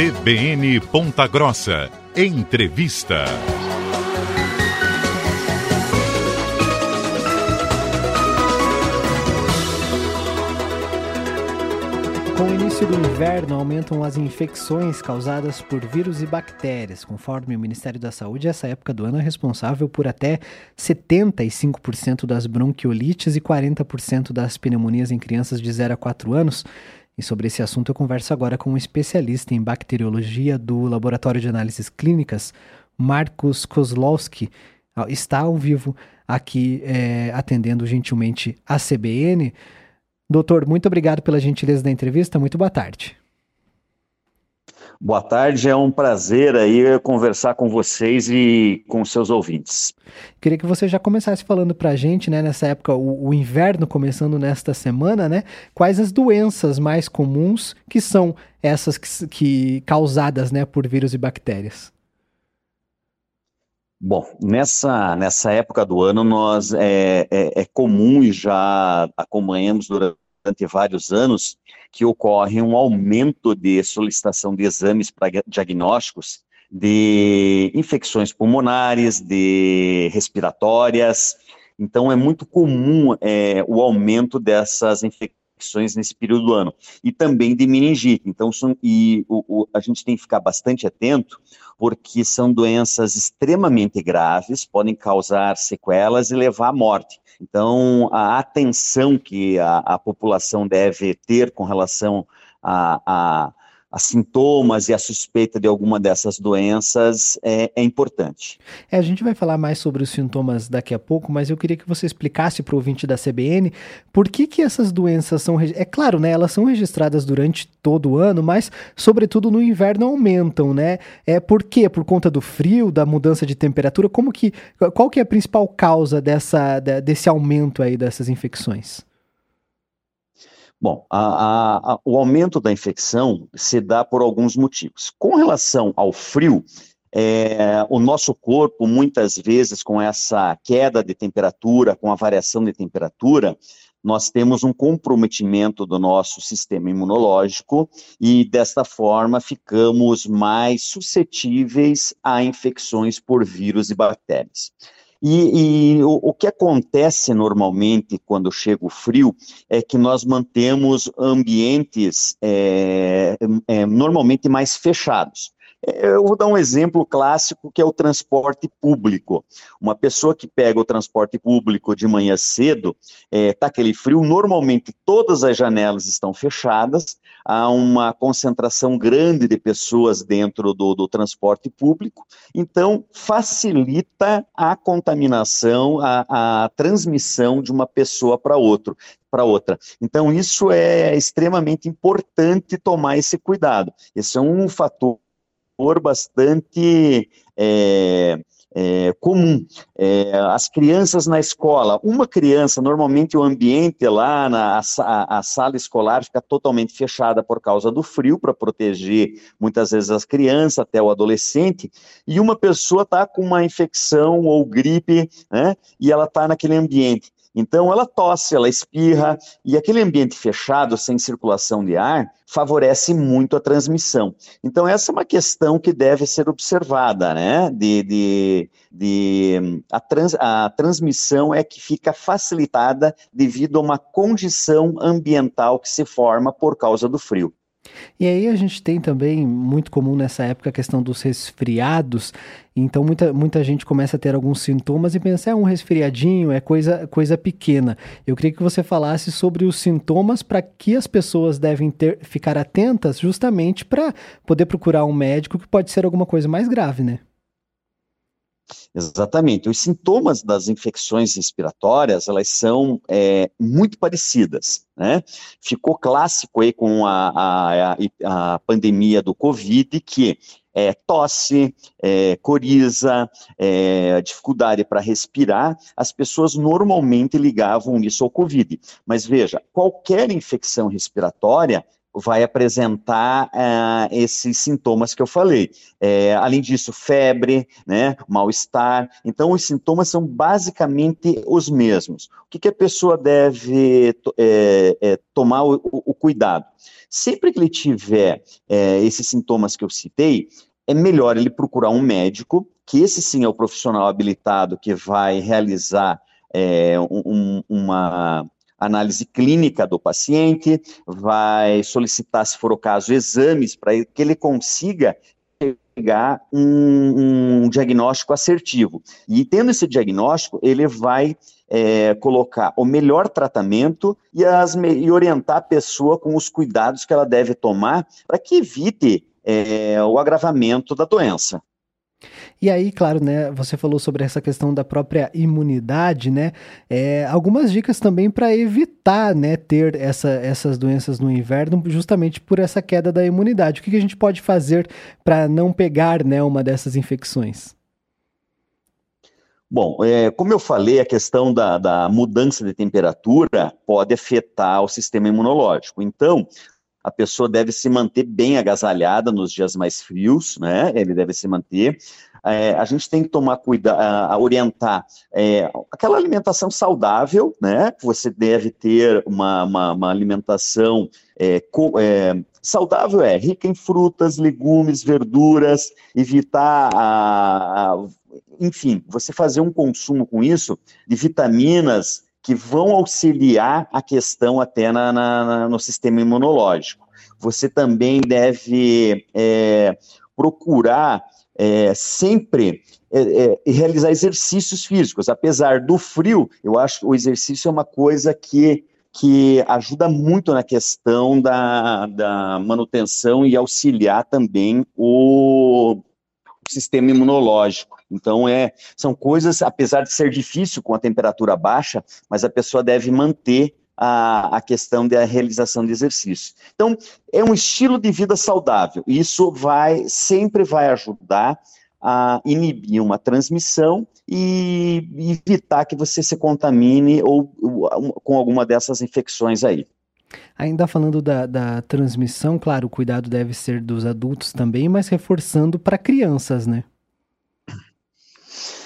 CBN Ponta Grossa. Entrevista. Com o início do inverno, aumentam as infecções causadas por vírus e bactérias. Conforme o Ministério da Saúde, essa época do ano é responsável por até 75% das bronquiolites e 40% das pneumonias em crianças de 0 a 4 anos. E sobre esse assunto eu converso agora com um especialista em bacteriologia do Laboratório de Análises Clínicas, Marcos Kozlowski. Está ao vivo aqui é, atendendo gentilmente a CBN. Doutor, muito obrigado pela gentileza da entrevista. Muito boa tarde. Boa tarde, é um prazer aí conversar com vocês e com seus ouvintes. Queria que você já começasse falando para a gente, né, nessa época, o, o, inverno começando nesta semana, né, quais as doenças mais comuns que são essas que, que causadas, né, por vírus e bactérias? Bom, nessa, nessa época do ano, nós é, é, é comum e já acompanhamos durante vários anos que ocorre um aumento de solicitação de exames para diagnósticos de infecções pulmonares, de respiratórias. Então, é muito comum é, o aumento dessas infecções infecções nesse período do ano, e também de meningite. Então, são, e o, o, a gente tem que ficar bastante atento, porque são doenças extremamente graves, podem causar sequelas e levar à morte. Então, a atenção que a, a população deve ter com relação a, a a sintomas e a suspeita de alguma dessas doenças é, é, importante. É, a gente vai falar mais sobre os sintomas daqui a pouco, mas eu queria que você explicasse para o ouvinte da CBN por que, que essas doenças são. É claro, né? Elas são registradas durante todo o ano, mas, sobretudo, no inverno aumentam, né? É por quê? Por conta do frio, da mudança de temperatura? Como que. Qual que é a principal causa dessa, desse aumento aí dessas infecções? Bom, a, a, o aumento da infecção se dá por alguns motivos. Com relação ao frio, é, o nosso corpo, muitas vezes, com essa queda de temperatura, com a variação de temperatura, nós temos um comprometimento do nosso sistema imunológico e, desta forma, ficamos mais suscetíveis a infecções por vírus e bactérias. E, e o, o, que acontece normalmente quando chega o frio é que nós mantemos ambientes é, é, normalmente mais fechados. É, eu vou dar um exemplo clássico que é o transporte público. Uma pessoa que pega o transporte público de manhã cedo, está é, tá aquele frio, normalmente todas as janelas estão fechadas, há uma concentração grande de pessoas dentro do, do transporte público, então facilita a contaminação, a, a transmissão de uma pessoa para outro para outra. Então, isso é extremamente importante tomar esse cuidado. Esse é um fator bastante é, é, comum. É, as crianças na escola, uma criança, normalmente o ambiente lá, na a, a sala escolar fica totalmente fechada por causa do frio, para proteger muitas vezes as crianças, até o adolescente, e uma pessoa está com uma infecção ou gripe, né, e ela está naquele ambiente. Então, ela tosse, ela espirra, e aquele ambiente fechado, sem circulação de ar, favorece muito a transmissão. Então, essa é uma questão que deve ser observada, né? De, de, de a, trans, a transmissão é que fica facilitada devido a uma condição ambiental que se forma por causa do frio. E aí a gente tem também, muito comum nessa época, a questão dos resfriados. Então muita, muita gente começa a ter alguns sintomas e pensa, é um resfriadinho, é coisa, coisa pequena. Eu queria que você falasse sobre os sintomas para que as pessoas devem ter, ficar atentas justamente para poder procurar um médico que pode ser alguma coisa mais grave, né? Exatamente. Os sintomas das infecções respiratórias, elas são é, muito parecidas, né? Ficou clássico aí com a, a, a, pandemia do Covid que é, tosse, é, coriza, é, dificuldade para respirar, as pessoas normalmente ligavam isso ao Covid. Mas veja, qualquer infecção respiratória vai apresentar uh, esses sintomas que eu falei. É, além disso, febre, né, mal-estar. Então, os sintomas são basicamente os mesmos. O que, que a pessoa deve é, é, tomar o, o, cuidado? Sempre que ele tiver esses sintomas que eu citei, é melhor ele procurar um médico, que esse sim é o profissional habilitado que vai realizar um, uma análise clínica do paciente, vai solicitar, se for o caso, exames para que ele consiga pegar um, um, diagnóstico assertivo. E tendo esse diagnóstico, ele vai é, colocar o melhor tratamento e, as, e orientar a pessoa com os cuidados que ela deve tomar para que evite é, o agravamento da doença. E aí, claro, né, você falou sobre essa questão da própria imunidade, né? É, algumas dicas também para evitar, né, ter essa, essas doenças no inverno, justamente por essa queda da imunidade. O que, que a gente pode fazer para não pegar, né, uma dessas infecções? Bom, é, como eu falei, a questão da, da mudança de temperatura pode afetar o sistema imunológico. Então, a pessoa deve se manter bem agasalhada nos dias mais frios, né? Ele deve se manter. É, a gente tem que tomar cuidado, orientar é, aquela alimentação saudável, né? Você deve ter uma, uma, uma alimentação é, co, é, saudável, é rica em frutas, legumes, verduras, evitar a, a enfim, você fazer um consumo com isso de vitaminas que vão auxiliar a questão até na, na, no sistema imunológico. Você também deve é, procurar é, sempre é, é, realizar exercícios físicos. Apesar do frio, eu acho que o exercício é uma coisa que, que ajuda muito na questão da, da manutenção e auxiliar também o, sistema imunológico. Então, é, são coisas, apesar de ser difícil com a temperatura baixa, mas a pessoa deve manter a, a questão da realização de exercício. Então, é um estilo de vida saudável. Isso vai sempre vai ajudar a inibir uma transmissão e evitar que você se contamine ou, ou com alguma dessas infecções aí. Ainda falando da, da transmissão, claro, o cuidado deve ser dos adultos também, mas reforçando para crianças, né?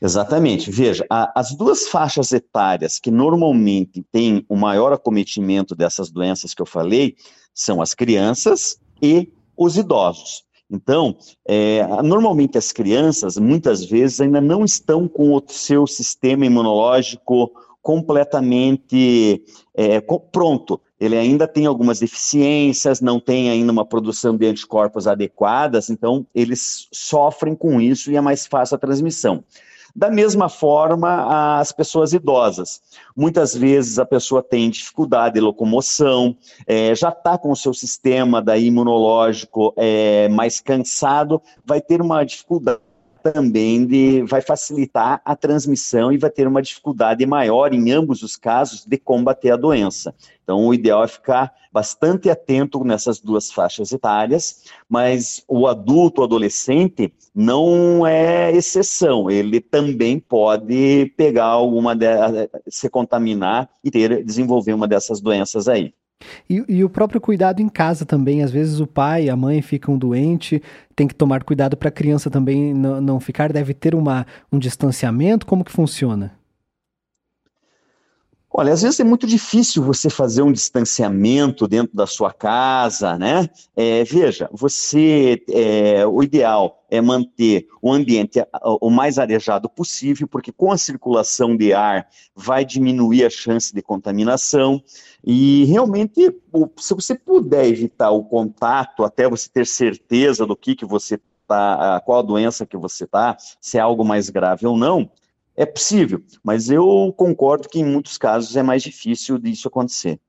Exatamente. Veja, a, as duas faixas etárias que normalmente têm o maior acometimento dessas doenças que eu falei são as crianças e os idosos. Então, é, normalmente as crianças, muitas vezes, ainda não estão com o seu sistema imunológico completamente é, pronto. Ele ainda tem algumas deficiências, não tem ainda uma produção de anticorpos adequadas, então eles sofrem com isso e é mais fácil a transmissão. Da mesma forma, as pessoas idosas. Muitas vezes a pessoa tem dificuldade de locomoção, é, já está com o seu sistema da imunológico é, mais cansado, vai ter uma dificuldade também de, vai facilitar a transmissão e vai ter uma dificuldade maior, em ambos os casos, de combater a doença. Então, o ideal é ficar bastante atento nessas duas faixas etárias, mas o adulto, o adolescente, não é exceção. Ele também pode pegar alguma, de, se contaminar e ter, desenvolver uma dessas doenças aí. E, e, o próprio cuidado em casa também. Às vezes o pai, a mãe ficam doentes, tem que tomar cuidado para a criança também não, não ficar. Deve ter uma, um distanciamento. Como que funciona? Olha, às vezes é muito difícil você fazer um distanciamento dentro da sua casa, né? É, veja, você, é, o ideal é manter o ambiente o mais arejado possível, porque com a circulação de ar vai diminuir a chance de contaminação e realmente, se você puder evitar o contato até você ter certeza do que que você tá, qual a doença que você tá, se é algo mais grave ou não, é possível, mas eu concordo que em muitos casos é mais difícil disso acontecer.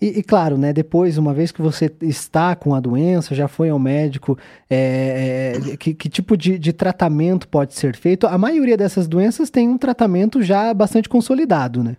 E, e, claro, né, depois, uma vez que você está com a doença, já foi ao médico, é, é, que, que, tipo de, de, tratamento pode ser feito? A maioria dessas doenças tem um tratamento já bastante consolidado, né?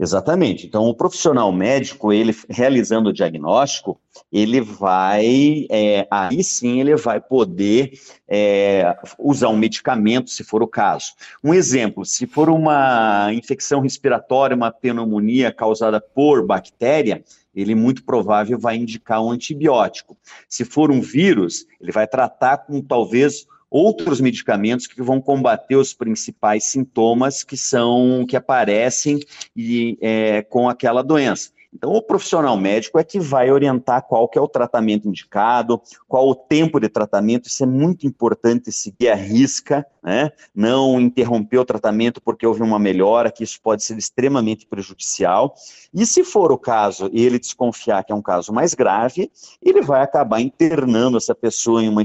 Exatamente. Então, o profissional médico, ele realizando o diagnóstico, ele vai, é, aí sim, ele vai poder é, usar um medicamento, se for o caso. Um exemplo, se for uma infecção respiratória, uma pneumonia causada por bactéria, ele muito provável vai indicar um antibiótico. Se for um vírus, ele vai tratar com talvez outros medicamentos que vão combater os principais sintomas que são que aparecem e, é, com aquela doença. Então, o profissional médico é que vai orientar qual que é o tratamento indicado, qual o tempo de tratamento, isso é muito importante seguir a risca, né? não interromper o tratamento porque houve uma melhora, que isso pode ser extremamente prejudicial. E se for o caso e ele desconfiar que é um caso mais grave, ele vai acabar internando essa pessoa em uma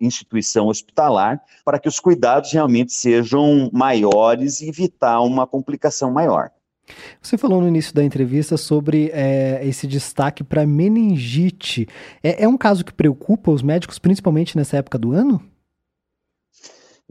instituição hospitalar para que os cuidados realmente sejam maiores e evitar uma complicação maior. Você falou no início da entrevista sobre é, esse destaque para meningite. É, é um caso que preocupa os médicos, principalmente nessa época do ano?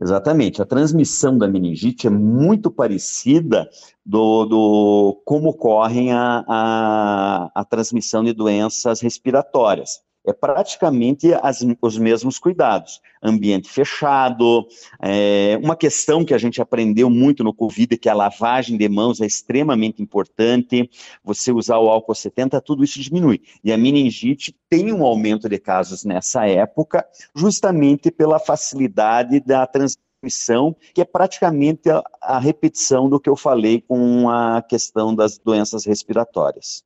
Exatamente. A transmissão da meningite é muito parecida do, do como ocorrem a, a, a transmissão de doenças respiratórias é praticamente as, os mesmos cuidados. Ambiente fechado, é, uma questão que a gente aprendeu muito no Covid, que a lavagem de mãos é extremamente importante, você usar o álcool 70, tudo isso diminui. E a meningite tem um aumento de casos nessa época, justamente pela facilidade da transmissão, que é praticamente a, a repetição do que eu falei com a questão das doenças respiratórias.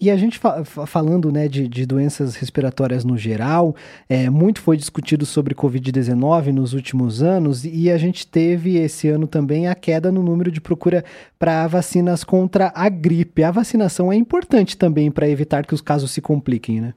E a gente fa falando né, de, de, doenças respiratórias no geral, é, muito foi discutido sobre Covid-19 nos últimos anos e a gente teve esse ano também a queda no número de procura para vacinas contra a gripe. A vacinação é importante também para evitar que os casos se compliquem, né?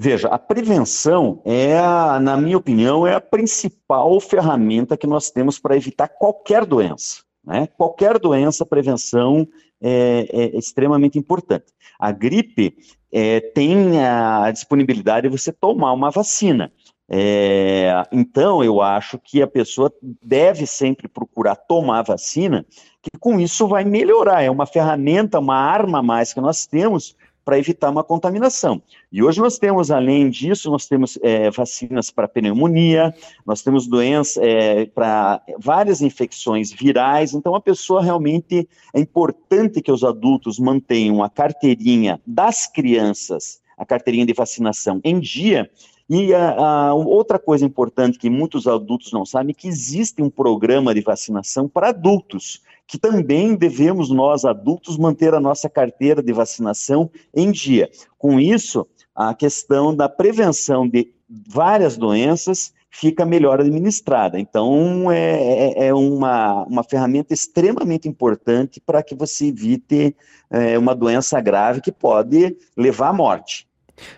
Veja, a prevenção é, na minha opinião, é a principal ferramenta que nós temos para evitar qualquer doença. Né? Qualquer doença, prevenção é, é extremamente importante. A gripe é, tem a disponibilidade de você tomar uma vacina. É, então, eu acho que a pessoa deve sempre procurar tomar vacina, que com isso vai melhorar. É uma ferramenta, uma arma a mais que nós temos para evitar uma contaminação. E hoje nós temos, além disso, nós temos é, vacinas para pneumonia, nós temos doenças é, para várias infecções virais, então a pessoa realmente é importante que os adultos mantenham a carteirinha das crianças, a carteirinha de vacinação em dia, e a, a, outra coisa importante que muitos adultos não sabem é que existe um programa de vacinação para adultos que também devemos, nós adultos, manter a nossa carteira de vacinação em dia. Com isso, a questão da prevenção de várias doenças fica melhor administrada. Então, é, é, é uma, uma ferramenta extremamente importante para que você evite é, uma doença grave que pode levar à morte.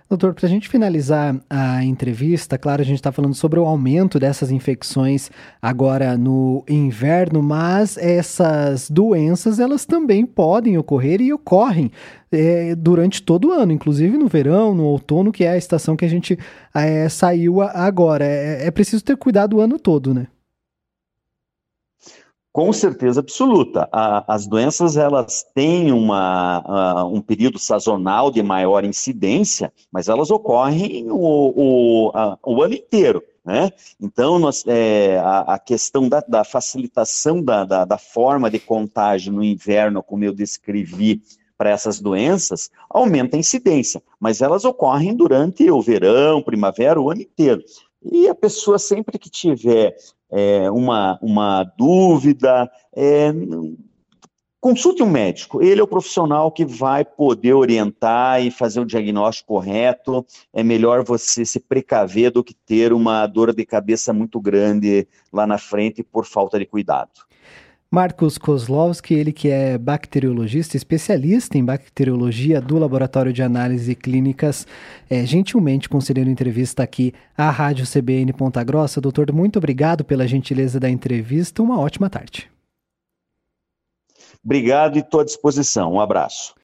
Doutor, para a gente finalizar a entrevista, claro, a gente está falando sobre o aumento dessas infecções agora no inverno, mas essas doenças elas também podem ocorrer e ocorrem é, durante todo o ano, inclusive no verão, no outono, que é a estação que a gente é, saiu agora. É, é preciso ter cuidado o ano todo, né? Com certeza absoluta. A, as doenças elas têm uma, uh, um período sazonal de maior incidência, mas elas ocorrem o, o, a, o ano inteiro. Né? Então, nós, é, a, a, questão da, da facilitação da, da, da, forma de contágio no inverno, como eu descrevi para essas doenças, aumenta a incidência, mas elas ocorrem durante o verão, primavera, o ano inteiro. E a pessoa, sempre que tiver é, uma, uma dúvida, é, consulte um médico. Ele é o profissional que vai poder orientar e fazer o diagnóstico correto. É melhor você se precaver do que ter uma dor de cabeça muito grande lá na frente por falta de cuidado. Marcos Kozlowski, ele que é bacteriologista, especialista em bacteriologia do Laboratório de Análise Clínicas, é, gentilmente concedendo entrevista aqui à Rádio CBN Ponta Grossa. Doutor, muito obrigado pela gentileza da entrevista. Uma ótima tarde. Obrigado e estou à disposição. Um abraço.